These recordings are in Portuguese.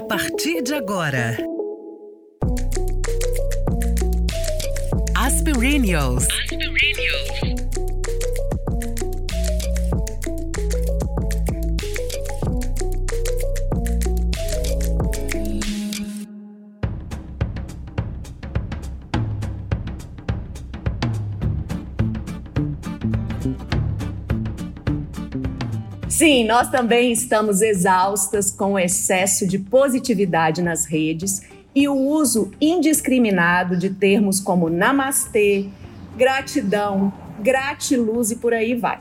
A partir de agora. Aspirinios. Sim, nós também estamos exaustas com o excesso de positividade nas redes e o uso indiscriminado de termos como namastê, gratidão, gratiluz e por aí vai.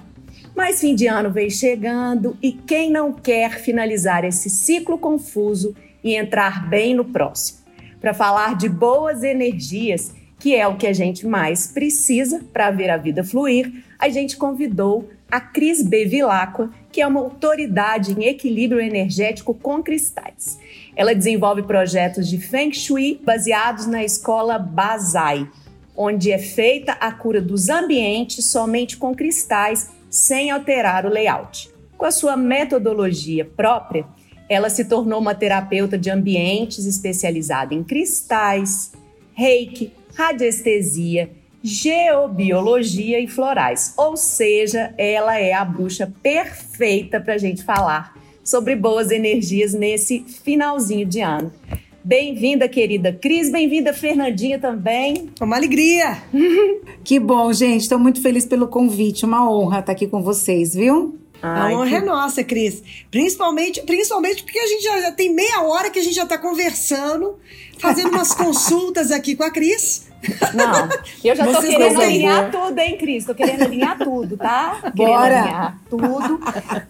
Mas fim de ano vem chegando e quem não quer finalizar esse ciclo confuso e entrar bem no próximo? Para falar de boas energias, que é o que a gente mais precisa para ver a vida fluir, a gente convidou a Cris Bevilacqua, que é uma autoridade em equilíbrio energético com cristais. Ela desenvolve projetos de Feng Shui baseados na escola Bazai, onde é feita a cura dos ambientes somente com cristais, sem alterar o layout. Com a sua metodologia própria, ela se tornou uma terapeuta de ambientes especializada em cristais, reiki, radiestesia geobiologia e florais. Ou seja, ela é a bruxa perfeita para a gente falar sobre boas energias nesse finalzinho de ano. Bem-vinda, querida Cris. Bem-vinda, Fernandinha, também. Uma alegria. que bom, gente. Estou muito feliz pelo convite. Uma honra estar aqui com vocês, viu? Ai, a honra que... é nossa, Cris. Principalmente, principalmente porque a gente já, já tem meia hora que a gente já está conversando, fazendo umas consultas aqui com a Cris. Não, eu já Vocês tô querendo alinhar tudo, hein, Cris? Tô querendo alinhar tudo, tá? Bora! alinhar tudo.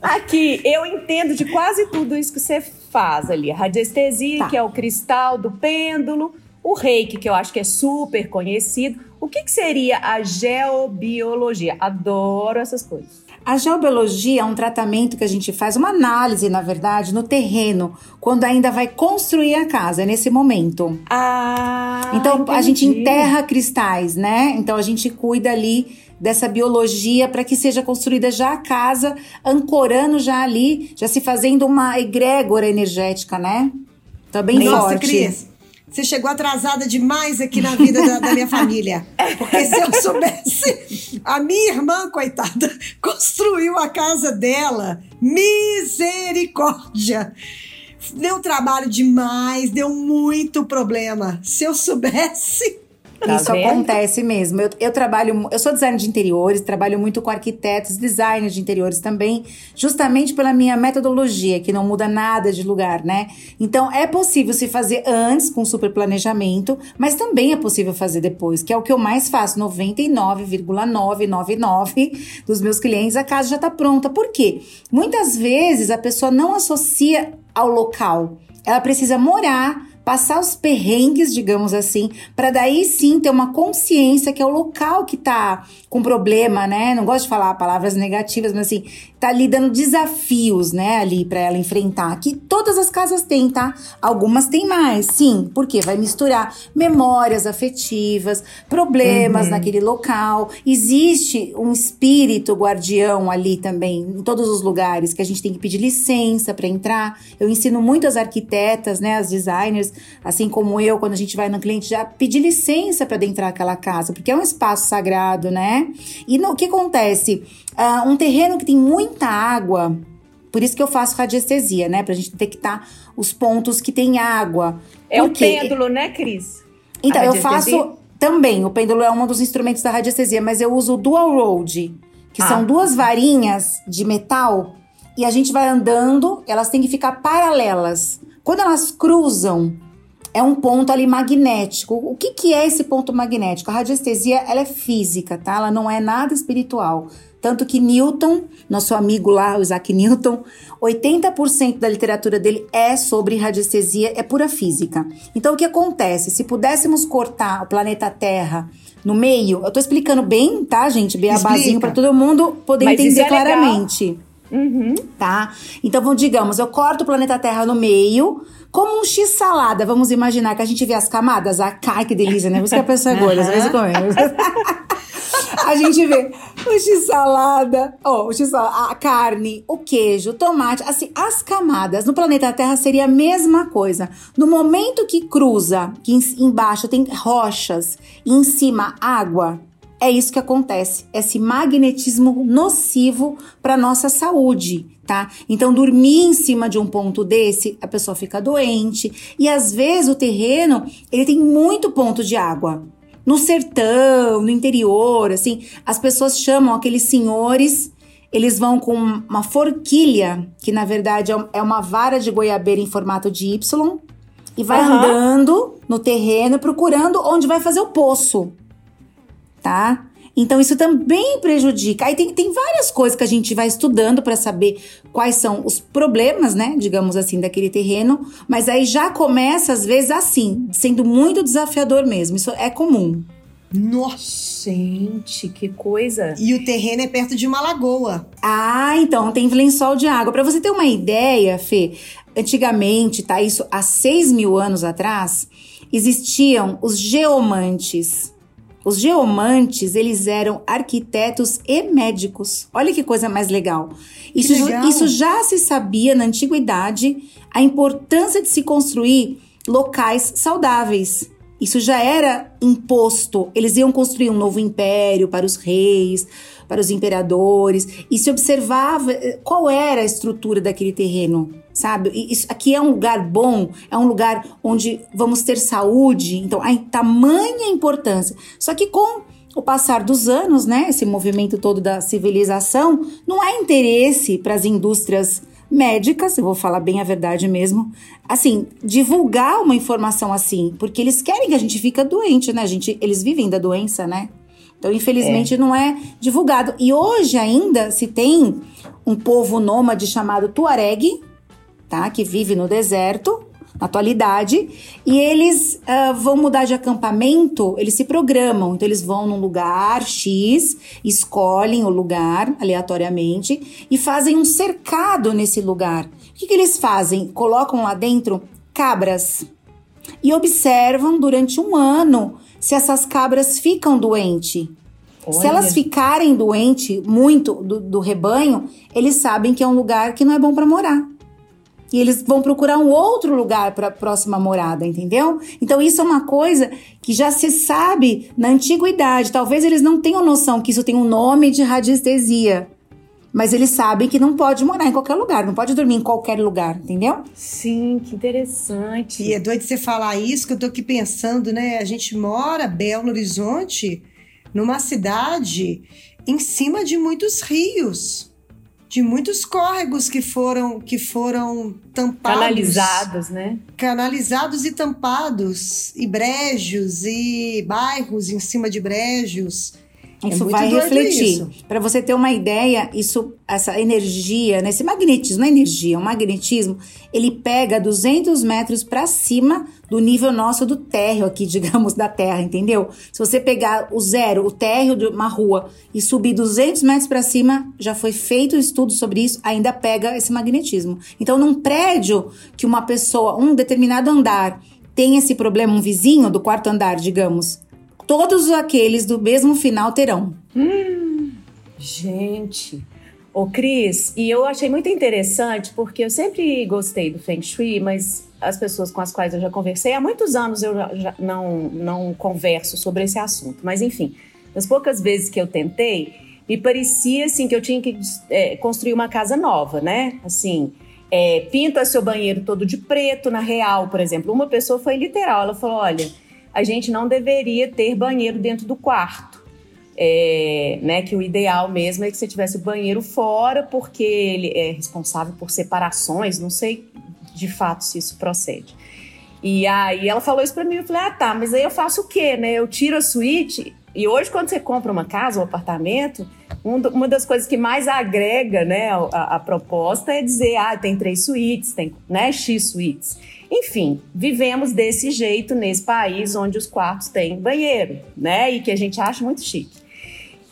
Aqui, eu entendo de quase tudo isso que você faz ali. A radiestesia, tá. que é o cristal do pêndulo, o reiki, que eu acho que é super conhecido. O que, que seria a geobiologia? Adoro essas coisas. A geobiologia é um tratamento que a gente faz, uma análise, na verdade, no terreno, quando ainda vai construir a casa, é nesse momento. Ah, então entendi. a gente enterra cristais, né? Então a gente cuida ali dessa biologia para que seja construída já a casa, ancorando já ali, já se fazendo uma egrégora energética, né? Tá bem Nossa, forte. Cris, você chegou atrasada demais aqui na vida da, da minha família. Porque se eu soubesse, a minha irmã, coitada, construiu a casa dela. Misericórdia! Deu trabalho demais, deu muito problema. Se eu soubesse. Tá Isso vendo? acontece mesmo. Eu, eu, trabalho, eu sou designer de interiores, trabalho muito com arquitetos, designers de interiores também, justamente pela minha metodologia, que não muda nada de lugar, né? Então é possível se fazer antes com super planejamento, mas também é possível fazer depois, que é o que eu mais faço. 99,999 dos meus clientes, a casa já está pronta. Por quê? Muitas vezes a pessoa não associa ao local. Ela precisa morar passar os perrengues, digamos assim, para daí sim ter uma consciência que é o local que tá com problema, né? Não gosto de falar palavras negativas, mas assim, tá ali dando desafios, né, ali para ela enfrentar. Que todas as casas têm, tá? Algumas têm mais, sim, porque vai misturar memórias afetivas, problemas uhum. naquele local. Existe um espírito guardião ali também, em todos os lugares, que a gente tem que pedir licença para entrar. Eu ensino muito as arquitetas, né, as designers, assim como eu, quando a gente vai no cliente, já pedir licença para adentrar aquela casa, porque é um espaço sagrado, né? E o que acontece? Uh, um terreno que tem muita água, por isso que eu faço radiestesia, né? Pra gente detectar os pontos que tem água. É o pêndulo, né, Cris? Então, eu faço também. O pêndulo é um dos instrumentos da radiestesia, mas eu uso o dual road, que ah. são duas varinhas de metal e a gente vai andando, elas têm que ficar paralelas. Quando elas cruzam, é um ponto ali magnético. O que, que é esse ponto magnético? A radiestesia ela é física, tá? Ela não é nada espiritual. Tanto que Newton, nosso amigo lá, o Isaac Newton, 80% da literatura dele é sobre radiestesia, é pura física. Então o que acontece? Se pudéssemos cortar o planeta Terra no meio, eu tô explicando bem, tá, gente? Bem a basinho para todo mundo poder Mas entender é claramente. Uhum. Tá? Então, vamos, digamos, eu corto o planeta Terra no meio, como um x-salada. Vamos imaginar que a gente vê as camadas. Ah, ai, que delícia, né? Por isso que a pessoa é gorda, às vezes comemos. a gente vê o x-salada, oh, o x a carne, o queijo, o tomate, assim, as camadas no planeta Terra seria a mesma coisa. No momento que cruza, que embaixo tem rochas e em cima água, é isso que acontece, esse magnetismo nocivo para nossa saúde, tá? Então dormir em cima de um ponto desse, a pessoa fica doente e às vezes o terreno, ele tem muito ponto de água. No sertão, no interior, assim, as pessoas chamam aqueles senhores eles vão com uma forquilha, que na verdade é, é uma vara de goiabeira em formato de Y, e vai uhum. andando no terreno procurando onde vai fazer o poço tá? Então isso também prejudica. Aí tem, tem várias coisas que a gente vai estudando para saber quais são os problemas, né, digamos assim, daquele terreno, mas aí já começa às vezes assim, sendo muito desafiador mesmo. Isso é comum. Nossa, gente, que coisa! E o terreno é perto de uma lagoa. Ah, então tem lençol de água. Para você ter uma ideia, Fê, antigamente, tá? Isso há 6 mil anos atrás, existiam os geomantes. Os geomantes, eles eram arquitetos e médicos. Olha que coisa mais legal. Isso, legal. isso já se sabia na antiguidade, a importância de se construir locais saudáveis. Isso já era imposto. Eles iam construir um novo império para os reis, para os imperadores, e se observava eh, qual era a estrutura daquele terreno sabe? Isso aqui é um lugar bom, é um lugar onde vamos ter saúde, então a tamanha importância. Só que com o passar dos anos, né, esse movimento todo da civilização, não há interesse para as indústrias médicas, eu vou falar bem a verdade mesmo, assim, divulgar uma informação assim, porque eles querem que a gente fique doente, né? A gente, eles vivem da doença, né? Então, infelizmente, é. não é divulgado. E hoje ainda se tem um povo nômade chamado Tuareg, tá? Que vive no deserto na atualidade, e eles uh, vão mudar de acampamento, eles se programam, então eles vão num lugar X, escolhem o lugar aleatoriamente e fazem um cercado nesse lugar. O que, que eles fazem? Colocam lá dentro cabras e observam durante um ano se essas cabras ficam doentes. Se elas ficarem doentes muito do, do rebanho, eles sabem que é um lugar que não é bom para morar e eles vão procurar um outro lugar para a próxima morada, entendeu? Então isso é uma coisa que já se sabe na antiguidade. Talvez eles não tenham noção que isso tem um nome de radiestesia. Mas eles sabem que não pode morar em qualquer lugar, não pode dormir em qualquer lugar, entendeu? Sim, que interessante. E é doido você falar isso, que eu tô aqui pensando, né? A gente mora, Belo Horizonte, numa cidade em cima de muitos rios de muitos córregos que foram que foram tampados, canalizados, né? Canalizados e tampados, e brejos e bairros em cima de brejos. Isso é vai refletir. Para você ter uma ideia, isso, essa energia, né, esse magnetismo, não é energia, é um magnetismo, ele pega 200 metros para cima do nível nosso do térreo aqui, digamos, da Terra, entendeu? Se você pegar o zero, o térreo de uma rua e subir 200 metros para cima, já foi feito um estudo sobre isso, ainda pega esse magnetismo. Então, num prédio que uma pessoa, um determinado andar, tem esse problema, um vizinho do quarto andar, digamos, todos aqueles do mesmo final terão. Hum, gente. Ô, Cris, e eu achei muito interessante porque eu sempre gostei do Feng Shui, mas as pessoas com as quais eu já conversei, há muitos anos eu já, já não, não converso sobre esse assunto. Mas, enfim, das poucas vezes que eu tentei, me parecia assim que eu tinha que é, construir uma casa nova, né? Assim, é, pinta seu banheiro todo de preto, na real, por exemplo. Uma pessoa foi literal, ela falou: olha a gente não deveria ter banheiro dentro do quarto. É, né, que o ideal mesmo é que você tivesse o banheiro fora, porque ele é responsável por separações, não sei de fato se isso procede. E aí ela falou isso para mim, eu falei, ah tá, mas aí eu faço o quê, né? Eu tiro a suíte, e hoje quando você compra uma casa, um apartamento, uma das coisas que mais agrega, né, a, a proposta é dizer, ah, tem três suítes, tem, né, X suítes. Enfim, vivemos desse jeito nesse país onde os quartos têm banheiro, né? E que a gente acha muito chique.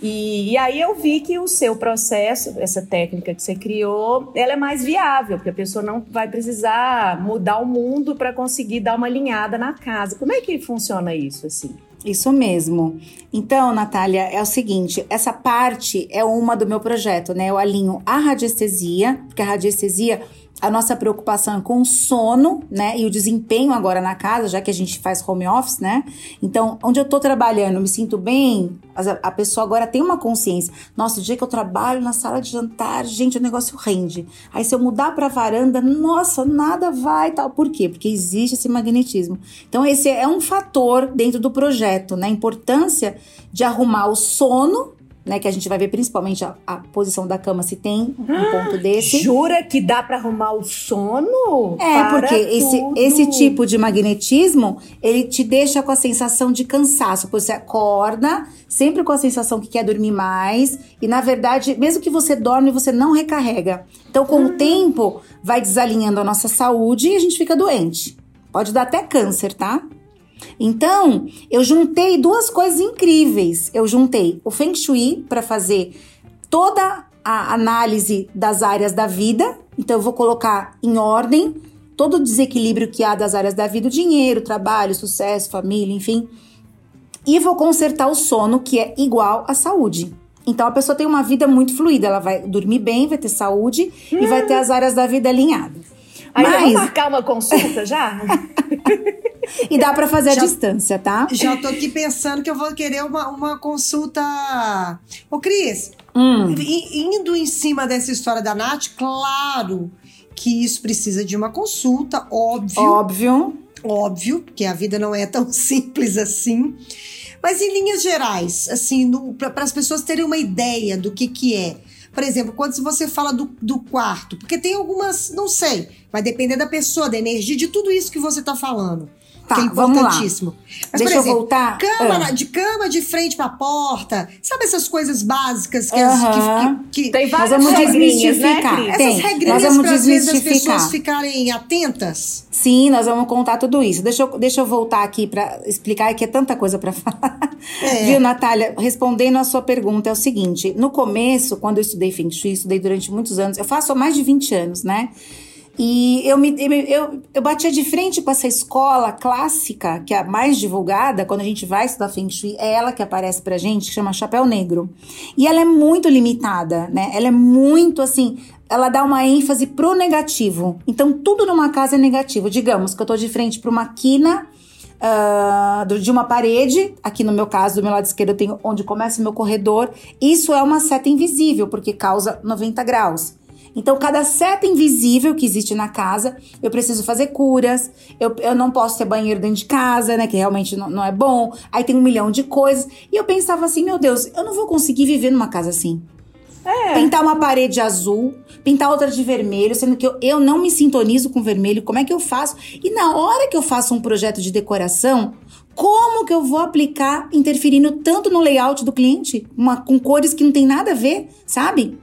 E, e, aí eu vi que o seu processo, essa técnica que você criou, ela é mais viável, porque a pessoa não vai precisar mudar o mundo para conseguir dar uma alinhada na casa. Como é que funciona isso assim? Isso mesmo. Então, Natália, é o seguinte: essa parte é uma do meu projeto, né? Eu alinho a radiestesia, porque a radiestesia a nossa preocupação é com o sono, né? E o desempenho agora na casa, já que a gente faz home office, né? Então, onde eu tô trabalhando, me sinto bem, a, pessoa agora tem uma consciência. Nossa, o dia que eu trabalho na sala de jantar, gente, o negócio rende. Aí se eu mudar pra varanda, nossa, nada vai tal. Por quê? Porque existe esse magnetismo. Então, esse é um fator dentro do projeto, né? A importância de arrumar o sono né? Que a gente vai ver principalmente a, a posição da cama, se tem um ah, ponto desse. Jura que dá para arrumar o sono? É, porque esse, esse tipo de magnetismo, ele te deixa com a sensação de cansaço. Você acorda sempre com a sensação que quer dormir mais. E, na verdade, mesmo que você dorme, você não recarrega. Então, com o ah. tempo, vai desalinhando a nossa saúde e a gente fica doente. Pode dar até câncer, tá? Então, eu juntei duas coisas incríveis. Eu juntei o Feng Shui para fazer toda a análise das áreas da vida. Então, eu vou colocar em ordem todo o desequilíbrio que há das áreas da vida: o dinheiro, trabalho, sucesso, família, enfim. E vou consertar o sono, que é igual à saúde. Então a pessoa tem uma vida muito fluida, ela vai dormir bem, vai ter saúde hum. e vai ter as áreas da vida alinhadas. Aí Mas... vamos marcar uma consulta já? e dá para fazer já, à distância, tá? Já tô aqui pensando que eu vou querer uma, uma consulta. Ô, Cris, hum. indo em cima dessa história da Nath, claro que isso precisa de uma consulta, óbvio. Óbvio. Óbvio, porque a vida não é tão simples assim. Mas em linhas gerais, assim, para as pessoas terem uma ideia do que, que é por exemplo, quando você fala do, do quarto, porque tem algumas, não sei, vai depender da pessoa, da energia, de tudo isso que você está falando. Tá, que é importantíssimo. Mas, Deixa por exemplo, eu voltar. Cama, ah. de cama de frente para a porta. Sabe essas coisas básicas que, as, que, que, Tem várias vamos desmistificar. Né, Tem. Essas regrinhas nós vamos desmistificar. as pessoas ficarem atentas. Sim, nós vamos contar tudo isso. Deixa eu, deixa eu voltar aqui para explicar, que é tanta coisa para falar. É. Viu, Natália? Respondendo a sua pergunta, é o seguinte: no começo, quando eu estudei Feng Shui, estudei durante muitos anos, eu faço há mais de 20 anos, né? E eu, me, eu, eu batia de frente com essa escola clássica, que é a mais divulgada, quando a gente vai estudar Feng Shui, é ela que aparece pra gente, que chama Chapéu Negro. E ela é muito limitada, né? Ela é muito assim. Ela dá uma ênfase pro negativo. Então, tudo numa casa é negativo. Digamos que eu tô de frente pra uma quina Uh, de uma parede, aqui no meu caso, do meu lado esquerdo, eu tenho onde começa o meu corredor. Isso é uma seta invisível, porque causa 90 graus. Então, cada seta invisível que existe na casa, eu preciso fazer curas, eu, eu não posso ter banheiro dentro de casa, né? Que realmente não, não é bom. Aí tem um milhão de coisas. E eu pensava assim, meu Deus, eu não vou conseguir viver numa casa assim. É. Pintar uma parede azul, pintar outra de vermelho, sendo que eu, eu não me sintonizo com vermelho. Como é que eu faço? E na hora que eu faço um projeto de decoração, como que eu vou aplicar interferindo tanto no layout do cliente, uma, com cores que não tem nada a ver, sabe?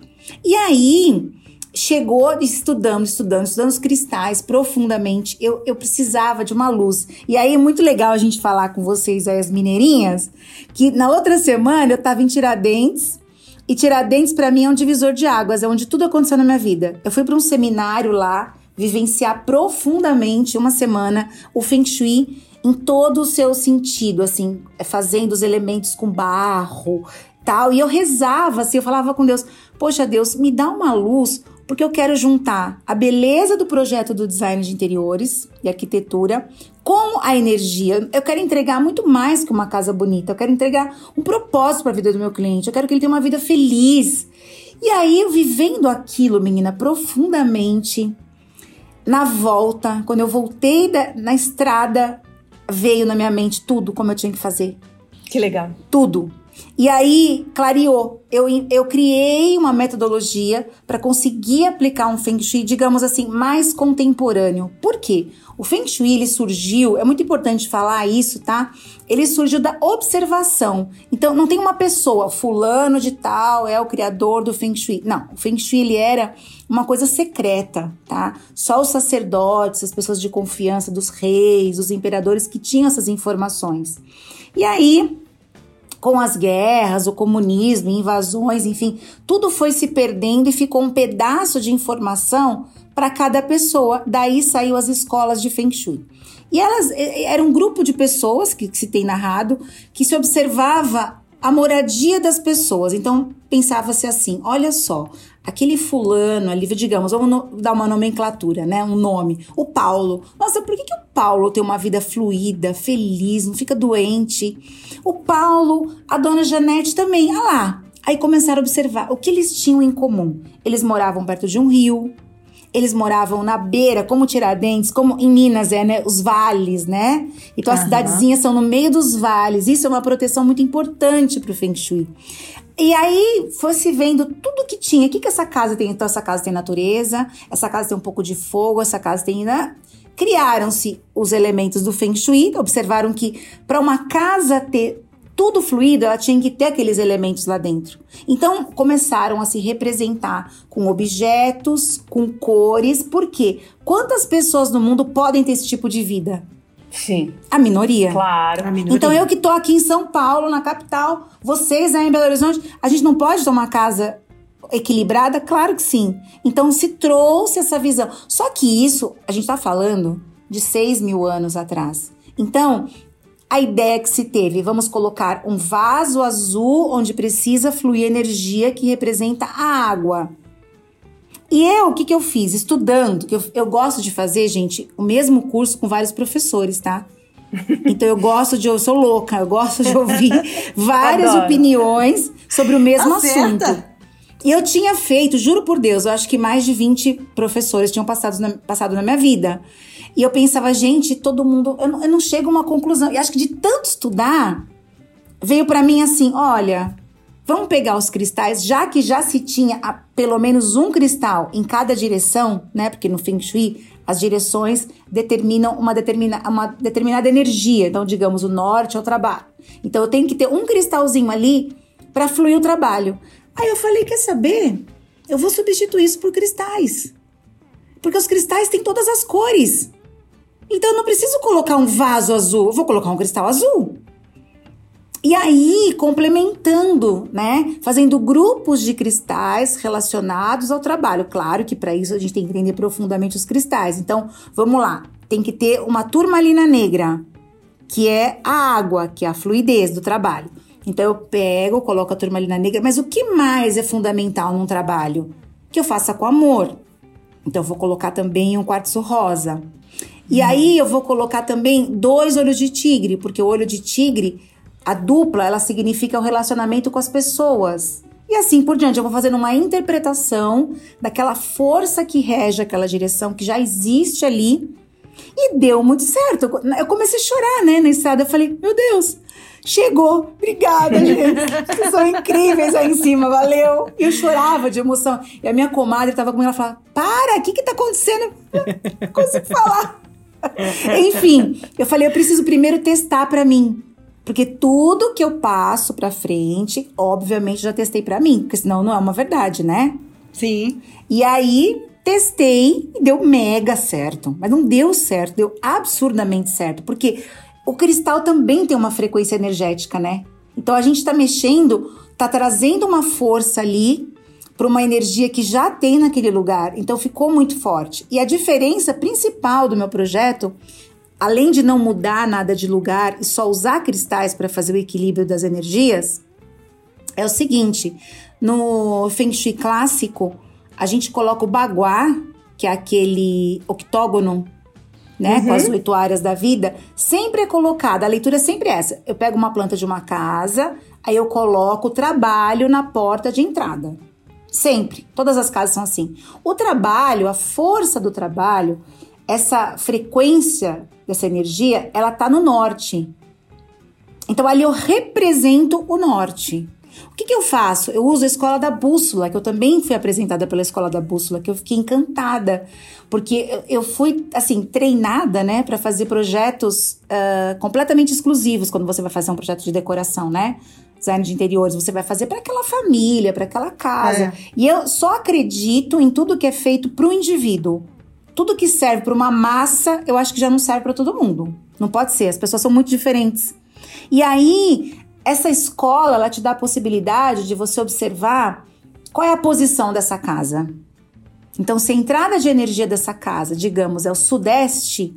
E aí, chegou estudando, estudando, estudando os cristais profundamente. Eu, eu precisava de uma luz. E aí é muito legal a gente falar com vocês aí, as mineirinhas, que na outra semana eu tava em Tiradentes. E Tiradentes para mim é um divisor de águas, é onde tudo aconteceu na minha vida. Eu fui para um seminário lá, vivenciar profundamente uma semana o Feng Shui em todo o seu sentido, assim, fazendo os elementos com barro, tal. E eu rezava assim, eu falava com Deus: "Poxa, Deus, me dá uma luz porque eu quero juntar a beleza do projeto do design de interiores e arquitetura com a energia. Eu quero entregar muito mais que uma casa bonita, eu quero entregar um propósito para a vida do meu cliente, eu quero que ele tenha uma vida feliz. E aí, vivendo aquilo, menina, profundamente, na volta, quando eu voltei da, na estrada, veio na minha mente tudo como eu tinha que fazer. Que legal. Tudo. E aí, clareou. Eu, eu criei uma metodologia para conseguir aplicar um Feng Shui, digamos assim, mais contemporâneo. Por quê? O Feng Shui ele surgiu, é muito importante falar isso, tá? Ele surgiu da observação. Então, não tem uma pessoa, fulano de tal é o criador do Feng Shui. Não, o Feng Shui ele era uma coisa secreta, tá? Só os sacerdotes, as pessoas de confiança dos reis, os imperadores que tinham essas informações. E aí, com as guerras, o comunismo, invasões, enfim, tudo foi se perdendo e ficou um pedaço de informação para cada pessoa. Daí saiu as escolas de Feng Shui. E elas eram um grupo de pessoas que, que se tem narrado que se observava a moradia das pessoas. Então pensava-se assim: olha só, aquele fulano ali, digamos, vamos dar uma nomenclatura, né? Um nome. O Paulo. Nossa, por que, que o Paulo tem uma vida fluida, feliz, não fica doente? O Paulo, a dona Janete também. Ah lá. Aí começaram a observar o que eles tinham em comum. Eles moravam perto de um rio, eles moravam na beira, como Tiradentes, como em Minas é, né? Os vales, né? Então as uhum. cidadezinhas são no meio dos vales. Isso é uma proteção muito importante para o Feng Shui. E aí fosse vendo tudo que tinha. O que, que essa casa tem? Então, essa casa tem natureza, essa casa tem um pouco de fogo, essa casa tem. Né? Criaram-se os elementos do Feng Shui, observaram que para uma casa ter tudo fluido, ela tinha que ter aqueles elementos lá dentro. Então começaram a se representar com objetos, com cores, porque quantas pessoas no mundo podem ter esse tipo de vida? Sim. A minoria. Claro. A minoria. Então eu que tô aqui em São Paulo, na capital, vocês aí em Belo Horizonte, a gente não pode ter uma casa equilibrada? Claro que sim. Então se trouxe essa visão. Só que isso, a gente tá falando de 6 mil anos atrás. Então, a ideia que se teve, vamos colocar um vaso azul onde precisa fluir energia que representa a água. E eu, o que, que eu fiz? Estudando, que eu, eu gosto de fazer, gente, o mesmo curso com vários professores, tá? Então eu gosto de, eu sou louca, eu gosto de ouvir várias Adoro. opiniões sobre o mesmo Acerta. assunto. E eu tinha feito, juro por Deus, eu acho que mais de 20 professores tinham passado na, passado na minha vida. E eu pensava, gente, todo mundo. Eu não, eu não chego a uma conclusão. E acho que de tanto estudar, veio para mim assim: olha, Vamos pegar os cristais, já que já se tinha a, pelo menos um cristal em cada direção, né? Porque no Feng Shui as direções determinam uma, determina, uma determinada energia. Então, digamos, o norte é o trabalho. Então, eu tenho que ter um cristalzinho ali para fluir o trabalho. Aí eu falei: quer saber? Eu vou substituir isso por cristais. Porque os cristais têm todas as cores. Então, eu não preciso colocar um vaso azul, vou colocar um cristal azul. E aí, complementando, né? Fazendo grupos de cristais relacionados ao trabalho. Claro que para isso a gente tem que entender profundamente os cristais. Então, vamos lá. Tem que ter uma turmalina negra, que é a água, que é a fluidez do trabalho. Então, eu pego, coloco a turmalina negra, mas o que mais é fundamental num trabalho? Que eu faça com amor. Então, eu vou colocar também um quartzo rosa. E aí, eu vou colocar também dois olhos de tigre, porque o olho de tigre a dupla, ela significa o relacionamento com as pessoas. E assim por diante, eu vou fazendo uma interpretação daquela força que rege aquela direção que já existe ali. E deu muito certo. Eu comecei a chorar, né, na estrada. Eu falei, meu Deus, chegou. Obrigada, gente. Vocês são incríveis aí em cima, valeu. E eu chorava de emoção. E a minha comadre estava comigo, ela falava, para, o que que tá acontecendo? não consigo falar. Enfim, eu falei, eu preciso primeiro testar para mim. Porque tudo que eu passo pra frente, obviamente já testei para mim, porque senão não é uma verdade, né? Sim. E aí testei e deu mega certo. Mas não deu certo, deu absurdamente certo. Porque o cristal também tem uma frequência energética, né? Então a gente tá mexendo, tá trazendo uma força ali para uma energia que já tem naquele lugar. Então ficou muito forte. E a diferença principal do meu projeto além de não mudar nada de lugar e só usar cristais para fazer o equilíbrio das energias, é o seguinte: no Feng Shui clássico, a gente coloca o baguá, que é aquele octógono, né, uhum. com as oito áreas da vida, sempre é colocada, a leitura é sempre essa. Eu pego uma planta de uma casa, aí eu coloco o trabalho na porta de entrada. Sempre. Todas as casas são assim. O trabalho, a força do trabalho, essa frequência dessa energia, ela tá no norte. Então ali eu represento o norte. O que, que, eu faço? Eu uso a escola da bússola, que eu também fui apresentada pela escola da bússola, que eu fiquei encantada, porque eu, fui assim treinada, né, para fazer projetos uh, completamente exclusivos quando você vai fazer um projeto de decoração, né? Design de interiores, você vai fazer para aquela família, para aquela casa. É. E eu só acredito em tudo que é feito para o indivíduo tudo que serve para uma massa, eu acho que já não serve para todo mundo. Não pode ser, as pessoas são muito diferentes. E aí, essa escola ela te dá a possibilidade de você observar qual é a posição dessa casa. Então, se a entrada de energia dessa casa, digamos, é o sudeste,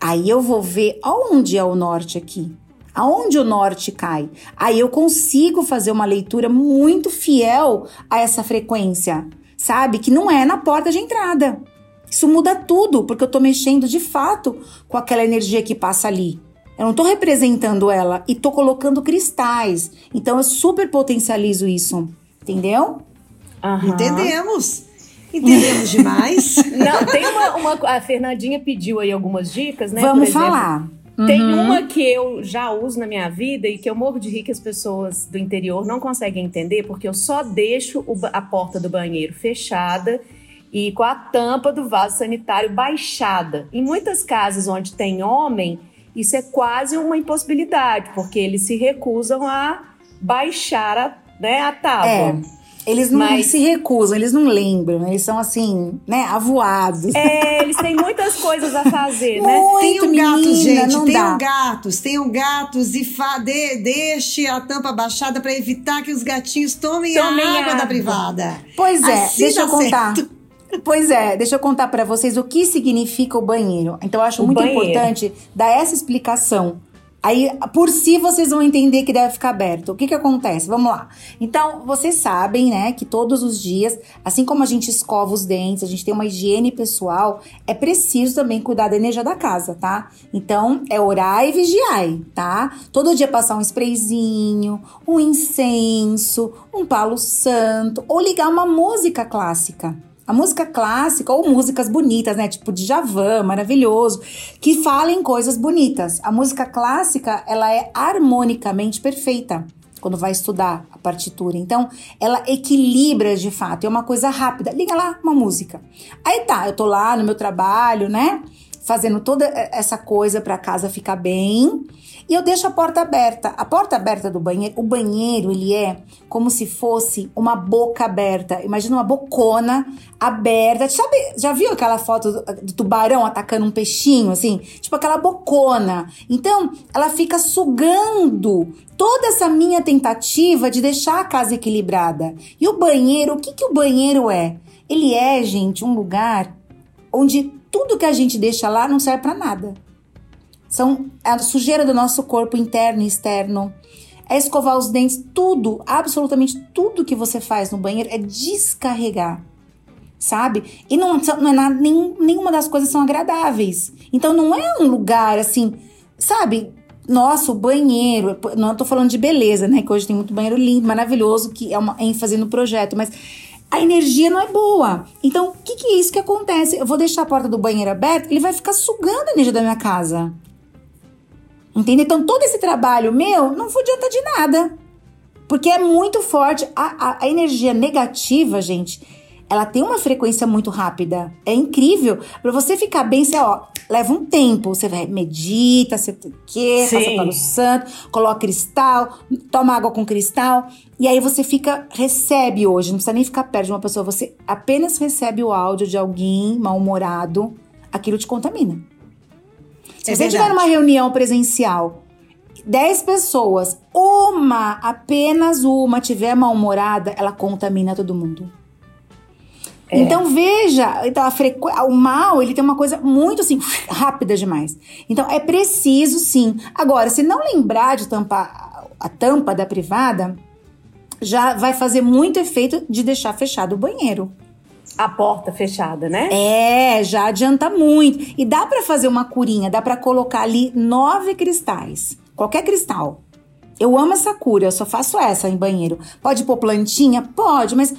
aí eu vou ver aonde é o norte aqui. Aonde o norte cai? Aí eu consigo fazer uma leitura muito fiel a essa frequência, sabe? Que não é na porta de entrada. Isso muda tudo, porque eu tô mexendo de fato com aquela energia que passa ali. Eu não tô representando ela e tô colocando cristais. Então eu super potencializo isso. Entendeu? Uhum. Entendemos. Entendemos demais. Não, tem uma, uma, A Fernandinha pediu aí algumas dicas, né? Vamos exemplo, falar. Tem uhum. uma que eu já uso na minha vida e que eu morro de rir que as pessoas do interior não conseguem entender, porque eu só deixo a porta do banheiro fechada e com a tampa do vaso sanitário baixada. Em muitas casas onde tem homem, isso é quase uma impossibilidade, porque eles se recusam a baixar a, né, a tábua. É. Eles não Mas... se recusam, eles não lembram, eles são assim, né, avoados. É, eles têm muitas coisas a fazer, né? Muito, tenham menina, gatos, gente, tenham dá. gatos, tenham gatos e fa de, deixe a tampa baixada para evitar que os gatinhos tomem, tomem a água, água, da privada. Pois é, assim deixa eu contar. Certo. Pois é, deixa eu contar para vocês o que significa o banheiro. Então eu acho o muito banheiro. importante dar essa explicação Aí, por si, vocês vão entender que deve ficar aberto. O que que acontece? Vamos lá. Então, vocês sabem, né, que todos os dias, assim como a gente escova os dentes, a gente tem uma higiene pessoal, é preciso também cuidar da energia da casa, tá? Então, é orar e vigiar, tá? Todo dia passar um sprayzinho, um incenso, um palo santo, ou ligar uma música clássica. A música clássica ou músicas bonitas, né? Tipo Djavan, maravilhoso, que falem coisas bonitas. A música clássica, ela é harmonicamente perfeita quando vai estudar a partitura. Então, ela equilibra de fato, é uma coisa rápida. Liga lá uma música. Aí tá, eu tô lá no meu trabalho, né? Fazendo toda essa coisa para casa ficar bem. E eu deixo a porta aberta. A porta aberta do banheiro, o banheiro, ele é como se fosse uma boca aberta. Imagina uma bocona aberta. Sabe, já viu aquela foto do, do tubarão atacando um peixinho, assim? Tipo aquela bocona. Então, ela fica sugando toda essa minha tentativa de deixar a casa equilibrada. E o banheiro, o que, que o banheiro é? Ele é, gente, um lugar onde tudo que a gente deixa lá não serve para nada. São a sujeira do nosso corpo interno e externo. É escovar os dentes, tudo, absolutamente tudo que você faz no banheiro é descarregar, sabe? E não, não é nada, nenhuma das coisas são agradáveis. Então não é um lugar assim, sabe? Nossa, o banheiro, não tô falando de beleza, né? Que hoje tem muito banheiro lindo, maravilhoso, que é uma ênfase no projeto, mas a energia não é boa. Então, o que, que é isso que acontece? Eu vou deixar a porta do banheiro aberta, ele vai ficar sugando a energia da minha casa. Entende? Então, todo esse trabalho meu não adianta de nada. Porque é muito forte. A, a, a, energia negativa, gente, ela tem uma frequência muito rápida. É incrível. Para você ficar bem, você, ó, leva um tempo. Você vai, medita, você que, passa pelo santo, coloca cristal, toma água com cristal. E aí você fica, recebe hoje, não precisa nem ficar perto de uma pessoa, você apenas recebe o áudio de alguém mal-humorado, aquilo te contamina. Se é você verdade. tiver numa reunião presencial, 10 pessoas, uma, apenas uma, tiver mal-humorada, ela contamina todo mundo. É. Então veja, então a frequ... o mal ele tem uma coisa muito assim rápida demais. Então é preciso sim. Agora, se não lembrar de tampar a tampa da privada, já vai fazer muito efeito de deixar fechado o banheiro a porta fechada, né? É, já adianta muito. E dá para fazer uma curinha, dá para colocar ali nove cristais. Qualquer cristal. Eu amo essa cura, eu só faço essa em banheiro. Pode pôr plantinha? Pode, mas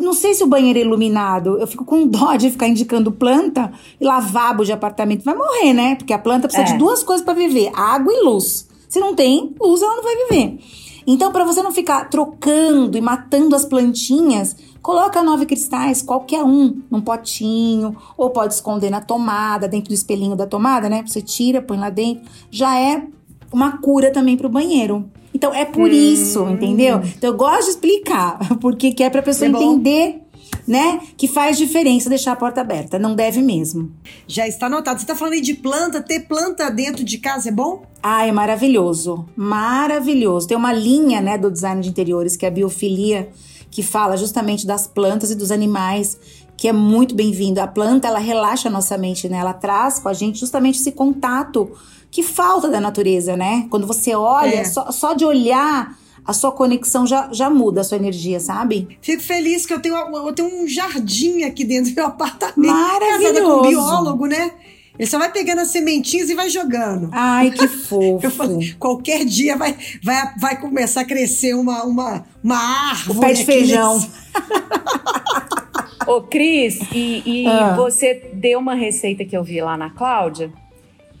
não sei se o banheiro é iluminado. Eu fico com dó de ficar indicando planta e lavabo de apartamento. Vai morrer, né? Porque a planta precisa é. de duas coisas para viver: água e luz. Se não tem luz, ela não vai viver. Então, para você não ficar trocando e matando as plantinhas, Coloca nove cristais, qualquer um, num potinho, ou pode esconder na tomada, dentro do espelhinho da tomada, né? Você tira, põe lá dentro. Já é uma cura também para o banheiro. Então é por hum. isso, entendeu? Então eu gosto de explicar, porque que é para pessoa é entender né? Que faz diferença deixar a porta aberta. Não deve mesmo. Já está anotado. Você está falando aí de planta, ter planta dentro de casa é bom? Ah, é maravilhoso. Maravilhoso. Tem uma linha, né, do design de interiores, que é a biofilia, que fala justamente das plantas e dos animais, que é muito bem-vindo. A planta, ela relaxa a nossa mente, né? Ela traz com a gente justamente esse contato que falta da natureza, né? Quando você olha, É. só, só de olhar, a sua conexão já, já muda a sua energia, sabe? Fico feliz que eu tenho, eu tenho um jardim aqui dentro do meu apartamento. Maravilhoso. Casada com um biólogo, né? Ele só vai pegando as sementinhas e vai jogando. Ai, que fofo. Eu falei, qualquer dia vai, vai, vai começar a crescer uma, uma, uma árvore. O pé de aqui feijão. nesse- Ô, Cris, e, e Ah. você deu uma receita que eu vi lá na Cláudia,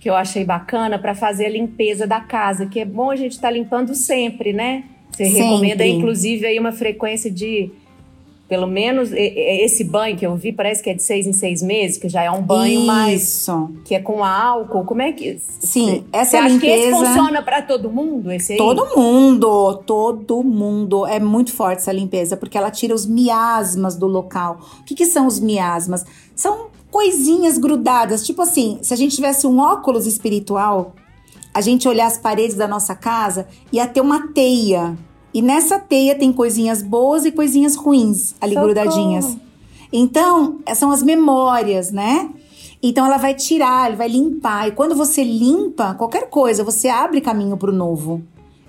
que eu achei bacana para fazer a limpeza da casa, que é bom a gente estar limpando sempre, né? Você Sempre. recomenda, inclusive, aí uma frequência de pelo menos esse banho que eu vi, parece que é de seis em seis meses, que já é um banho mais Isso. que é com álcool. Como é que Sim, Você essa acha que esse limpeza- funciona para todo mundo? Esse aí? Todo mundo, todo mundo. É muito forte essa limpeza, porque ela tira os miasmas do local. O que, que são os miasmas? São coisinhas grudadas. Tipo assim, se a gente tivesse um óculos espiritual, a gente olhar as paredes da nossa casa, ia ter uma teia. E nessa teia tem coisinhas boas e coisinhas ruins ali Socorro. grudadinhas. Então, são as memórias, né? Então ela vai tirar, vai limpar. E quando você limpa qualquer coisa, você abre caminho para o novo.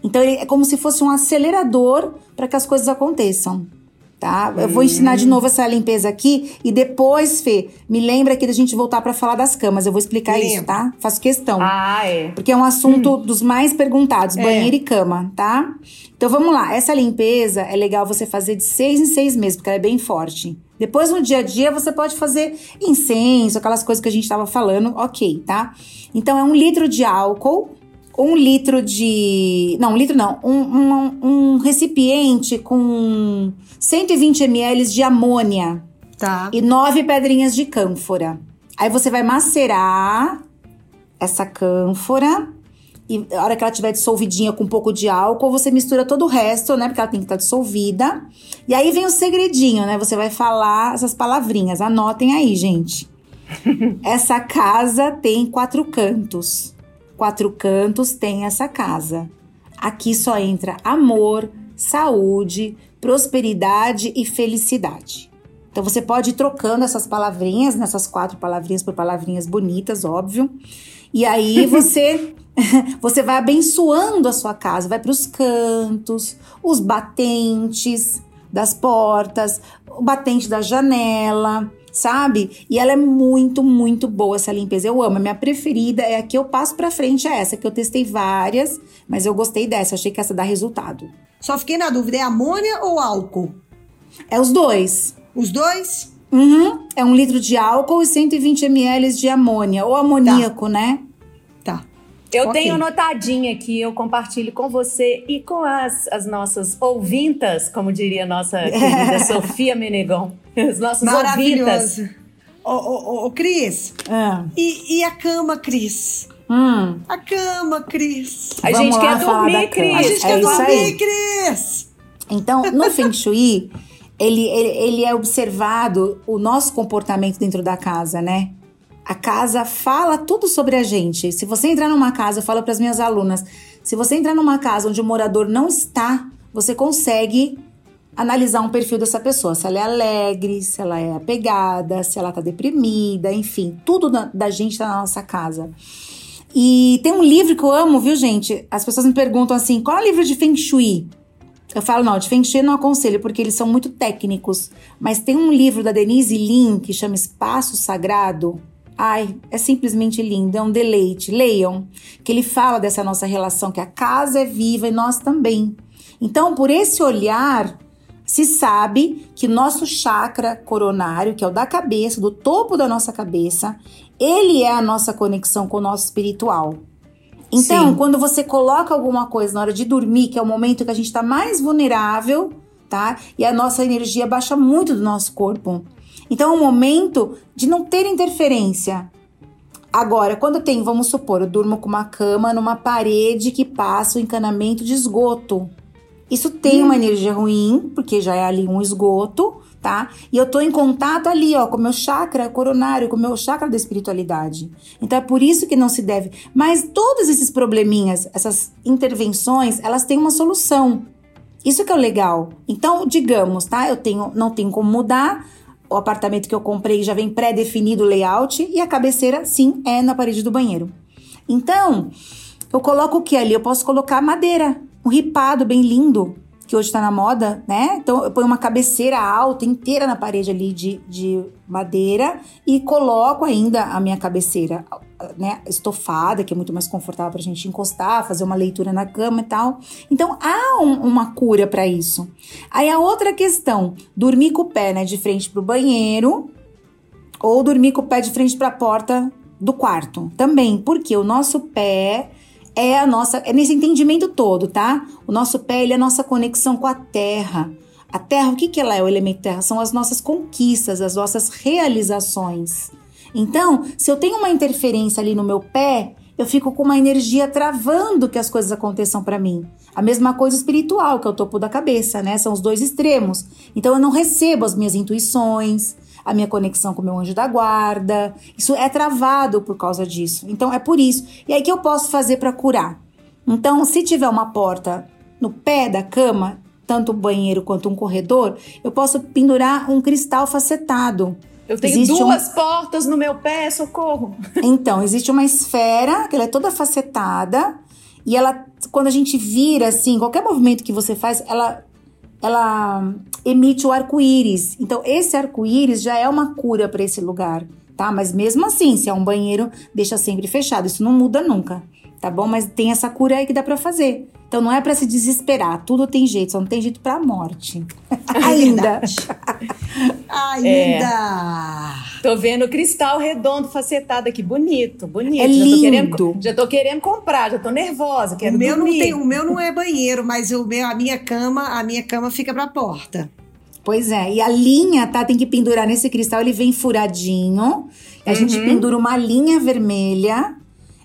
Então ele é como se fosse um acelerador para que as coisas aconteçam. Tá? Eu vou ensinar de novo essa limpeza aqui e depois, Fê, me lembra aqui da gente voltar para falar das camas. Eu vou explicar isso, Lembro. tá? Faço questão. Ah, é. Porque é um assunto dos mais perguntados, É. banheiro e cama, tá? Então vamos lá, essa limpeza é legal você fazer de seis em seis meses, porque ela é bem forte. Depois no dia a dia você pode fazer incenso, aquelas coisas que a gente tava falando, ok, tá? Então é um litro de álcool, um litro de. Não, um litro não, um, um, um recipiente com 120 ml de amônia Tá. e nove pedrinhas de cânfora. Aí você vai macerar essa cânfora e a hora que ela estiver dissolvidinha com um pouco de álcool, você mistura todo o resto, né? Porque ela tem que estar dissolvida. E aí vem o segredinho, né? Você vai falar essas palavrinhas. Anotem aí, gente. essa casa tem quatro cantos. Quatro cantos tem essa casa. Aqui só entra amor, saúde, prosperidade e felicidade. Então você pode ir trocando essas palavrinhas, nessas quatro palavrinhas por palavrinhas bonitas, óbvio. E aí você você vai abençoando a sua casa, vai para os cantos, os batentes das portas, o batente da janela, sabe? E ela é muito, muito boa essa limpeza. Eu amo, a minha preferida é a que eu passo para frente é essa, que eu testei várias, mas eu gostei dessa, achei que essa dá resultado. Só fiquei na dúvida, é amônia ou álcool? É os dois. Os dois? Uhum. É um litro de álcool e 120 ml de amônia, ou amoníaco, né? Eu Ok. tenho anotadinha aqui, eu compartilho com você e com as, as nossas ouvintas, como diria a nossa querida Sofia Menegon. Os nossos ouvintas. Maravilhoso. Ô, ô, ô, Cris, Ah. e, e a cama, Cris? Hum. A cama, Cris. A Vamos gente lá quer dormir, cama. A Cris. gente É quer isso dormir, aí. Cris! Então, no Feng Shui, ele, ele, ele é observado o nosso comportamento dentro da casa, né? A casa fala tudo sobre a gente. Se você entrar numa casa, eu falo para as minhas alunas, se você entrar numa casa onde o morador não está, você consegue analisar um perfil dessa pessoa, se ela é alegre, se ela é apegada, se ela tá deprimida, enfim, tudo da, da gente tá na nossa casa. E tem um livro que eu amo, viu, gente? As pessoas me perguntam assim: qual é o livro de Feng Shui? Eu falo, não, de Feng Shui não aconselho, porque eles são muito técnicos. Mas tem um livro da Denise Lin que chama Espaço Sagrado. Ai, é simplesmente lindo, é um deleite. Leiam, que ele fala dessa nossa relação, que a casa é viva e nós também. Então, por esse olhar, se sabe que nosso chakra coronário, que é o da cabeça, do topo da nossa cabeça, ele é a nossa conexão com o nosso espiritual. Então, Sim. quando você coloca alguma coisa na hora de dormir, que é o momento que a gente está mais vulnerável, tá? E a nossa energia baixa muito do nosso corpo. Então, é um momento de não ter interferência. Agora, quando tem, vamos supor, eu durmo com uma cama numa parede que passa o encanamento de esgoto. Isso tem uma energia ruim, porque já é ali um esgoto, tá? E eu tô em contato ali, ó, com o meu chakra coronário, com o meu chakra da espiritualidade. Então é por isso que não se deve. Mas todos esses probleminhas, essas intervenções, elas têm uma solução. Isso que é o legal. Então, digamos, tá? Eu tenho, não tenho como mudar. O apartamento que eu comprei já vem pré-definido o layout e a cabeceira, sim, é na parede do banheiro. Então, eu coloco o que ali? Eu posso colocar madeira, um ripado bem lindo, que hoje tá na moda, né? Então eu ponho uma cabeceira alta inteira na parede ali de, de madeira e coloco ainda a minha cabeceira, né, estofada, que é muito mais confortável pra gente encostar, fazer uma leitura na cama e tal. Então há um, uma cura para isso. Aí a outra questão, dormir com o pé, né, de frente pro banheiro ou dormir com o pé de frente para a porta do quarto. Também, porque o nosso pé é a nossa, é nesse entendimento todo, tá? O nosso pé, ele é a nossa conexão com a terra. A terra, o que, que ela é, o elemento terra? São as nossas conquistas, as nossas realizações. Então, se eu tenho uma interferência ali no meu pé, eu fico com uma energia travando que as coisas aconteçam para mim. A mesma coisa espiritual, que é o topo da cabeça, né? São os dois extremos. Então eu não recebo as minhas intuições, a minha conexão com o meu anjo da guarda. Isso é travado por causa disso. Então é por isso. E aí que eu posso fazer para curar? Então, se tiver uma porta no pé da cama, tanto o banheiro quanto um corredor, eu posso pendurar um cristal facetado. Eu tenho existe duas um... portas no meu pé, socorro. Então, existe uma esfera, que ela é toda facetada, e ela, quando a gente vira assim, qualquer movimento que você faz, ela ela emite o arco-íris. Então, esse arco-íris já é uma cura para esse lugar, tá? Mas mesmo assim, se é um banheiro, deixa sempre fechado. Isso não muda nunca, tá bom? Mas tem essa cura aí que dá para fazer. Então não é para se desesperar, tudo tem jeito, só não tem jeito para morte. Ainda. Ainda. É. Tô vendo cristal redondo facetado aqui, bonito, bonito. É já lindo. Tô querendo, já tô querendo comprar, já tô nervosa, quero o meu dormir. não tem, o meu não é banheiro, mas o meu, a minha cama, a minha cama fica pra porta. Pois é, e a linha, tá? Tem que pendurar nesse cristal, ele vem furadinho. A uhum. gente pendura uma linha vermelha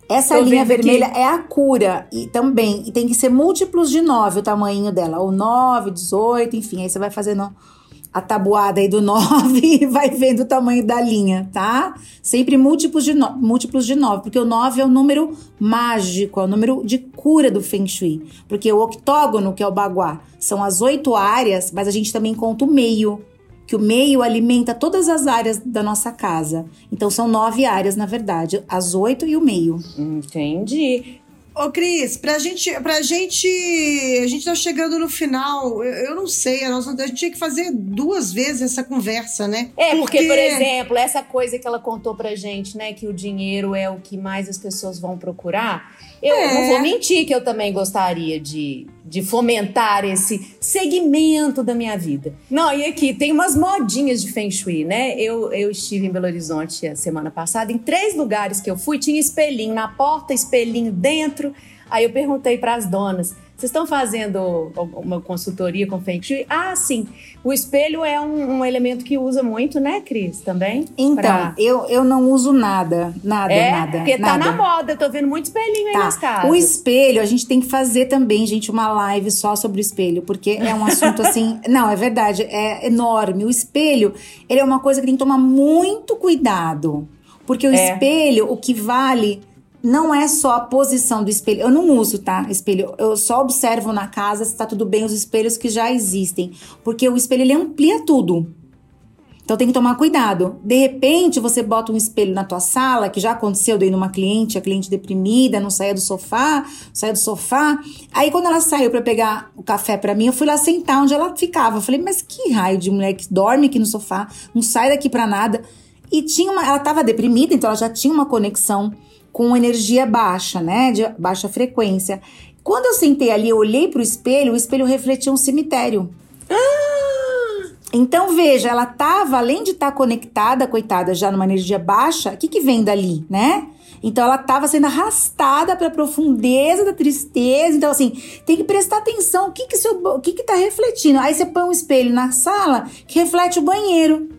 essa Tô linha vermelha aqui. é a cura e também e tem que ser múltiplos de 9 o tamanho dela, ou 9, 18, enfim, aí você vai fazendo a tabuada aí do 9 e vai vendo o tamanho da linha, tá? Sempre múltiplos de, no, múltiplos de 9, porque o 9 é o número mágico, é o número de cura do Feng Shui. Porque o octógono, que é o baguá, são as oito áreas, mas a gente também conta o meio, que o meio alimenta todas as áreas da nossa casa. Então são nove áreas, na verdade, as oito e o meio. Entendi. Ô, Cris, pra gente, pra gente. A gente tá chegando no final. Eu, eu não sei, a, nossa, a gente tinha que fazer duas vezes essa conversa, né? É, porque, porque, por exemplo, essa coisa que ela contou pra gente, né? Que o dinheiro é o que mais as pessoas vão procurar. Eu é. não vou mentir que eu também gostaria de, de fomentar esse segmento da minha vida. Não, e aqui tem umas modinhas de Feng Shui, né? Eu, eu estive em Belo Horizonte a semana passada, em três lugares que eu fui, tinha espelhinho na porta, espelhinho dentro. Aí eu perguntei para as donas vocês estão fazendo uma consultoria com Feng Shui? Ah, sim. O espelho é um, um elemento que usa muito, né, Cris? Também? Então, pra... eu, eu não uso nada. Nada, é, nada. Porque nada. tá na moda. Eu tô vendo muito espelhinho tá. aí nas casas. O espelho, a gente tem que fazer também, gente, uma live só sobre o espelho. Porque é um assunto assim. não, é verdade. É enorme. O espelho, ele é uma coisa que tem que tomar muito cuidado. Porque o é. espelho, o que vale não é só a posição do espelho. Eu não uso, tá? Espelho. Eu só observo na casa se tá tudo bem os espelhos que já existem. Porque o espelho ele amplia tudo. Então tem que tomar cuidado. De repente, você bota um espelho na tua sala, que já aconteceu daí numa cliente, a cliente deprimida, não saía do sofá, saía do sofá. Aí quando ela saiu para pegar o café para mim, eu fui lá sentar onde ela ficava. Eu falei: "Mas que raio de mulher que dorme aqui no sofá, não sai daqui para nada?" E tinha uma, ela tava deprimida, então ela já tinha uma conexão com energia baixa, né? De baixa frequência. Quando eu sentei ali, eu olhei para o espelho, o espelho refletia um cemitério. Ah! Então veja, ela tava, além de estar tá conectada, coitada, já numa energia baixa, o que, que vem dali, né? Então ela estava sendo arrastada para a profundeza da tristeza. Então assim, tem que prestar atenção, o que que seu, o que que tá refletindo? Aí você põe um espelho na sala que reflete o banheiro.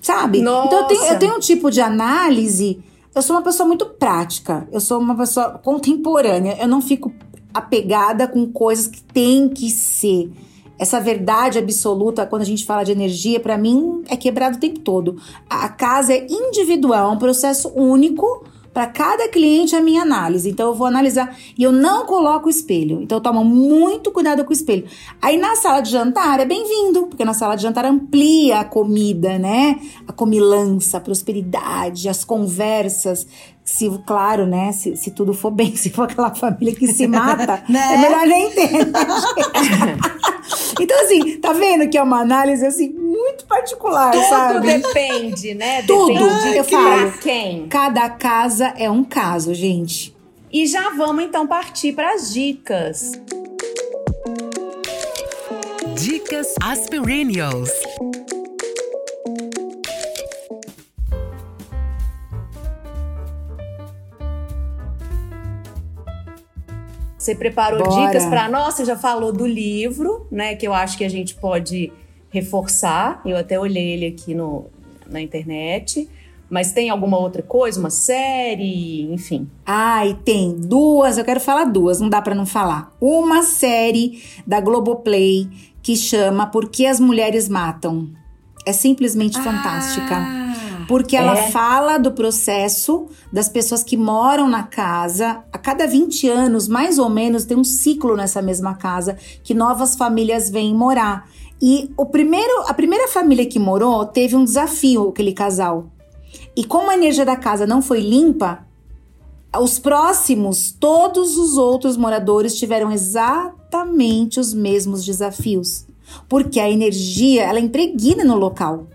Sabe? Nossa. Então eu tenho, eu tenho um tipo de análise eu sou uma pessoa muito prática, eu sou uma pessoa contemporânea, eu não fico apegada com coisas que tem que ser. essa verdade absoluta, quando a gente fala de energia, para mim é quebrado o tempo todo. A casa é individual, é um processo único para cada cliente a minha análise. Então eu vou analisar e eu não coloco o espelho. Então toma muito cuidado com o espelho. Aí na sala de jantar é bem-vindo, porque na sala de jantar amplia a comida, né? A comilança, a prosperidade, as conversas se, claro, né? Se, se tudo for bem, se for aquela família que se mata, né? é melhor nem ter. Né, então, assim, tá vendo que é uma análise assim muito particular, tudo sabe? depende, né? Tudo. Depende eu falo. quem? Cada casa é um caso, gente. E já vamos então partir para as dicas. Dicas Aspirinios. Você preparou Bora. dicas para nós, você já falou do livro, né? Que eu acho que a gente pode reforçar. Eu até olhei ele aqui no, na internet. Mas tem alguma outra coisa, uma série, enfim? Ai, tem duas, eu quero falar duas, não dá para não falar. Uma série da Globoplay que chama Por que as mulheres matam. É simplesmente fantástica. Porque ela É? fala do processo das pessoas que moram na casa. A cada 20 anos, mais ou menos, tem um ciclo nessa mesma casa que novas famílias vêm morar. E o primeiro, a primeira família que morou teve um desafio, aquele casal. E como a energia da casa não foi limpa, os próximos, todos os outros moradores tiveram exatamente os mesmos desafios. Porque a energia, ela impregna no local.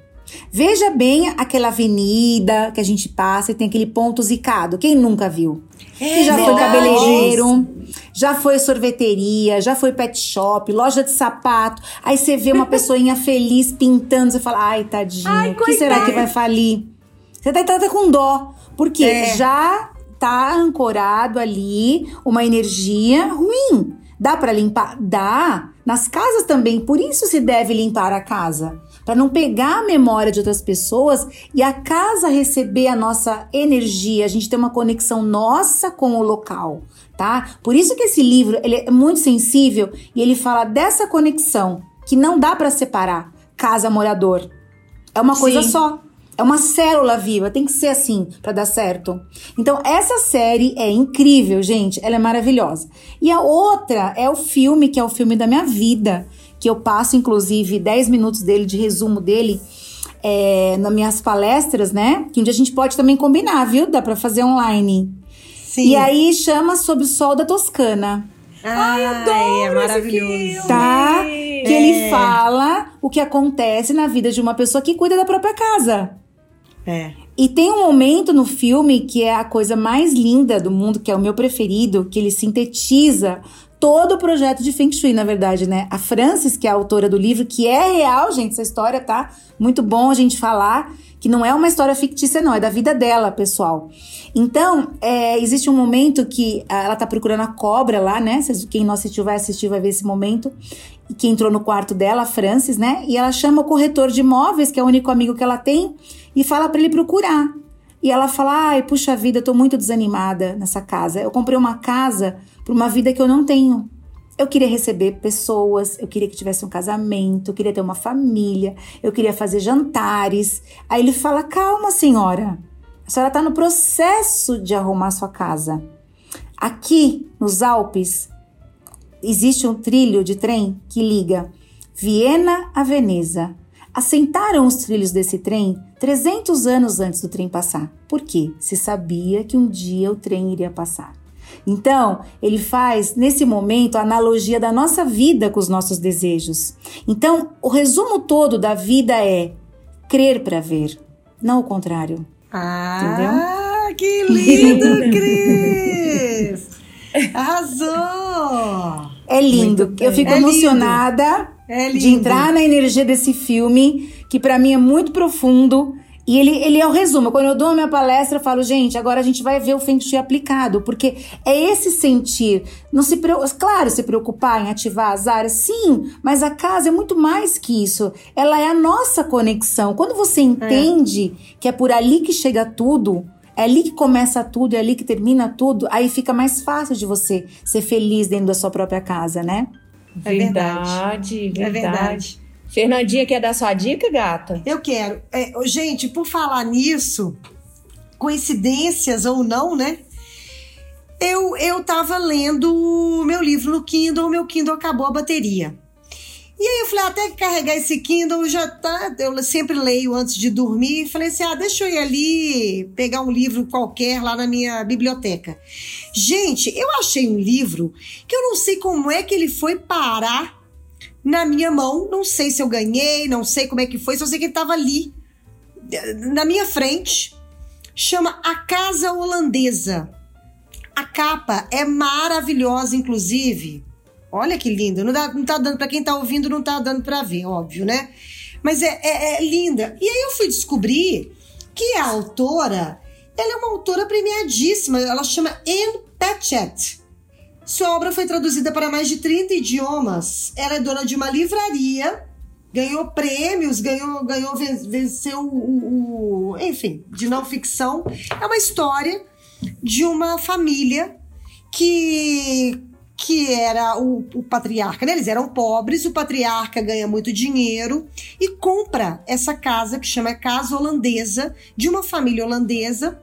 Veja bem aquela avenida que a gente passa e tem aquele ponto zicado. Quem nunca viu? que já foi verdade. cabeleireiro, já foi sorveteria, já foi pet shop, loja de sapato. Aí você vê uma pessoinha feliz pintando, você fala, ai, tadinho, Ai, o que será que vai falir? Você tá, tá, tá com dó. Porque É. já tá ancorado ali uma energia ruim. Dá pra limpar? Dá. Nas casas também, por isso se deve limpar a casa. Pra não pegar a memória de outras pessoas e a casa receber a nossa energia. A gente tem uma conexão nossa com o local, tá? Por isso que esse livro, ele é muito sensível e ele fala dessa conexão que não dá pra separar casa morador. É uma coisa Sim. só. É uma célula viva, tem que ser assim pra dar certo. Então, essa série é incrível, gente. Ela é maravilhosa. E a outra é o filme, que é o filme da minha vida, que eu passo, inclusive, 10 minutos dele, de resumo dele, é, nas minhas palestras, né? Que um dia a gente pode também combinar, viu? Dá pra fazer online. Sim. E aí chama Sob o Sol da Toscana. Ai, é maravilhoso. Tá? filme. Que ele fala o que acontece na vida de uma pessoa que cuida da própria casa. É. E tem um momento no filme que é a coisa mais linda do mundo, que é o meu preferido, que ele sintetiza todo o projeto de Feng Shui, na verdade, né? A Frances, que é a autora do livro, que é real, gente, essa história tá muito bom a gente falar, que não é uma história fictícia, não, é da vida dela, pessoal. Então, é, existe um momento que ah, ela tá procurando a cobra lá, né? Quem não assistiu vai assistir, vai ver esse momento. Que entrou no quarto dela, a Frances, né? E ela chama o corretor de imóveis, que é o único amigo que ela tem, e fala pra ele procurar. E ela fala: Ai, puxa vida, eu tô muito desanimada nessa casa. Eu comprei uma casa pra uma vida que eu não tenho. Eu queria receber pessoas, eu queria que tivesse um casamento, eu queria ter uma família, eu queria fazer jantares. Aí ele fala: Calma, senhora. A senhora tá no processo de arrumar sua casa. Aqui, nos Alpes, existe um trilho de trem que liga Viena a Veneza. Assentaram os trilhos desse trem 300 anos antes do trem passar. Por quê? Se sabia que um dia o trem iria passar. Então, ele faz nesse momento a analogia da nossa vida com os nossos desejos. Então, o resumo todo da vida é crer para ver, não o contrário. Ah, que lindo, Cris! Arrasou! É lindo. Eu fico É lindo. emocionada É lindo. de entrar na energia desse filme, que pra mim é muito profundo. E ele, ele é o resumo. Quando eu dou a minha palestra, eu falo, gente, agora a gente vai ver o Feng Shui aplicado, porque é esse sentir. Não se Claro, se preocupar em ativar as áreas, sim, mas a casa é muito mais que isso. Ela é a nossa conexão. Quando você entende que é por ali que chega tudo, é ali que começa tudo, é ali que termina tudo, aí fica mais fácil de você ser feliz dentro da sua própria casa, né? É Verdade, verdade. É verdade. Fernandinha, quer dar sua dica, gata? Eu quero. É, gente, por falar nisso, coincidências ou não, né? Eu, eu tava lendo meu livro no Kindle, o meu Kindle acabou a bateria. E aí eu falei, ah, até que carregar esse Kindle já tá. Eu sempre leio antes de dormir. Falei assim: ah, deixa eu ir ali pegar um livro qualquer lá na minha biblioteca. Gente, eu achei um livro que eu não sei como é que ele foi parar na minha mão. Não sei se eu ganhei, não sei como é que foi, só sei que ele tava ali, na minha frente. Chama A Casa Holandesa. A capa é maravilhosa, inclusive. Olha que lindo. Não, dá, não tá dando para quem tá ouvindo, não tá dando para ver, óbvio, né? Mas é, é, é, linda. E aí eu fui descobrir que a autora, ela é uma autora premiadíssima. Ela chama Anne Patchett. Sua obra foi traduzida para mais de 30 idiomas. Ela é dona de uma livraria, ganhou prêmios, ganhou, ganhou venceu o, o enfim, de não ficção. É uma história de uma família que que era o, o, patriarca, né? Eles eram pobres, o patriarca ganha muito dinheiro e compra essa casa que chama Casa Holandesa, de uma família holandesa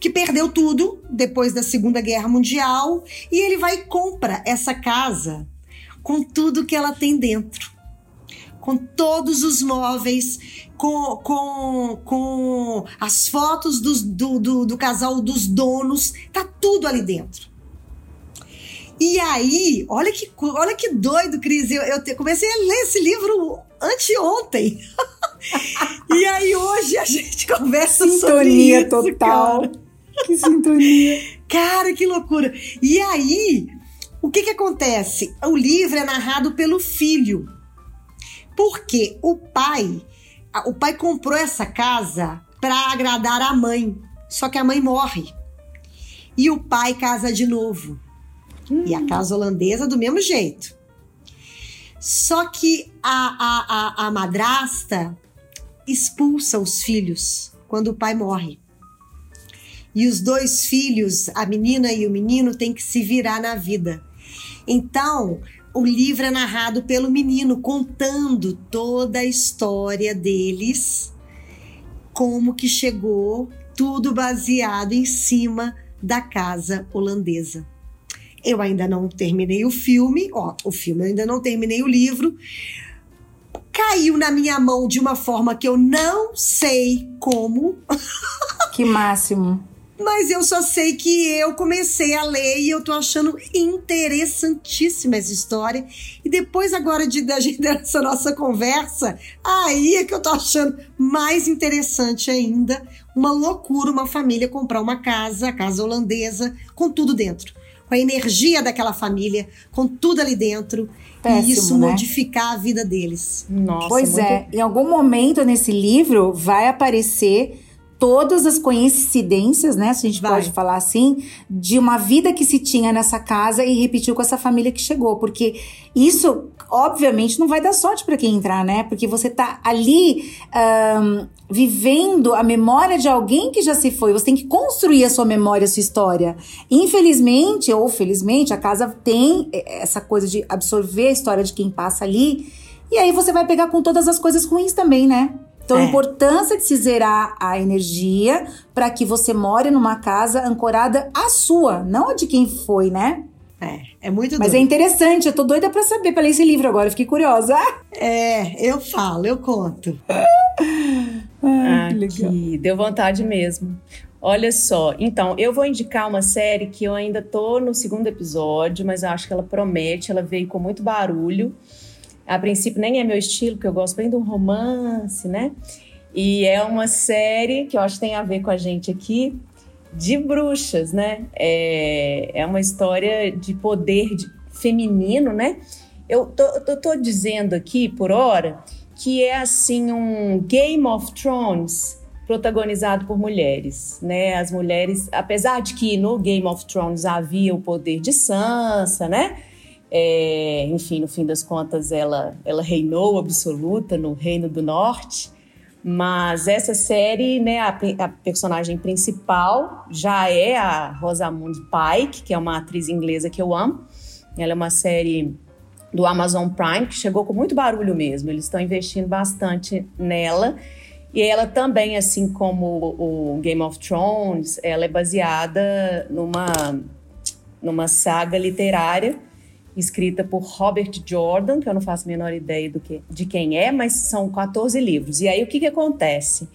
que perdeu tudo depois da Segunda Guerra Mundial e ele vai e compra essa casa com tudo que ela tem dentro. Com todos os móveis, com, com, com as fotos dos, do, do, do casal dos donos, tá tudo ali dentro. E aí, olha que, olha que doido, Cris. Eu, eu te, comecei a ler esse livro anteontem. e aí hoje a gente conversa Sintonia sobre isso, total. Cara. Que sintonia. Cara, que loucura. E aí, o que que acontece? O livro é narrado pelo filho. Porque o pai, o pai comprou essa casa para agradar a mãe. Só que a mãe morre. E o pai casa de novo. Hum. E a casa holandesa do mesmo jeito. Só que a, a, a, a madrasta expulsa os filhos quando o pai morre. E os dois filhos, a menina e o menino, têm que se virar na vida. Então, o livro é narrado pelo menino, contando toda a história deles, como que chegou, tudo baseado em cima da casa holandesa. Eu ainda não terminei o filme, ó, o filme eu ainda não terminei o livro. Caiu na minha mão de uma forma que eu não sei como. Que máximo. Mas eu só sei que eu comecei a ler e eu tô achando interessantíssima essa história. E depois agora de da gente dessa nossa conversa, aí é que eu tô achando mais interessante ainda. Uma loucura uma família comprar uma casa, a casa holandesa, com tudo dentro. Com a energia daquela família, com tudo ali dentro. Péssimo, e isso né? modificar a vida deles. Nossa, Pois muito- é, em algum momento nesse livro vai aparecer todas as coincidências, né, se a gente Vai. pode falar assim, de uma vida que se tinha nessa casa e repetiu com essa família que chegou, porque isso obviamente não vai dar sorte para quem entrar, né? Porque você tá ali ahn, vivendo a memória de alguém que já se foi. Você tem que construir a sua memória, a sua história. Infelizmente ou felizmente, a casa tem eh, essa coisa de absorver a história de quem passa ali. E aí você vai pegar com todas as coisas ruins também, né? Então, a É. importância de se zerar a energia para que você more numa casa ancorada à sua, não a de quem foi, né? É, é muito Mas é doido. interessante, eu tô doida pra saber, pra ler esse livro agora, eu fiquei curiosa. É, eu falo, eu conto. Ah, que legal. deu vontade mesmo. Olha só, então, eu vou indicar uma série que eu ainda tô no segundo episódio, mas eu acho que ela promete, ela veio com muito barulho. A princípio nem é meu estilo, porque eu gosto bem de um romance, né? E é uma série que eu acho que tem a ver com a gente aqui, de bruxas, né? É, é uma história de poder de- feminino, né? Eu tô, tô dizendo aqui, por hora, que é assim um Game of Thrones protagonizado por mulheres, né? As mulheres, apesar de que no Game of Thrones havia o poder de Sansa, né? É, enfim, no fim das contas, ela, ela reinou absoluta no Reino do Norte. Mas essa série, né, a, a personagem principal já é a Rosamund Pike, que é uma atriz inglesa que eu amo. Ela é uma série do Amazon Prime, que chegou com muito barulho mesmo. Eles estão investindo bastante nela. E ela também, assim como o Game of Thrones, ela é baseada numa, numa saga literária escrita por Robert Jordan, que eu não faço a menor ideia do que, de quem é, mas são 14 livros. E aí o que, que acontece?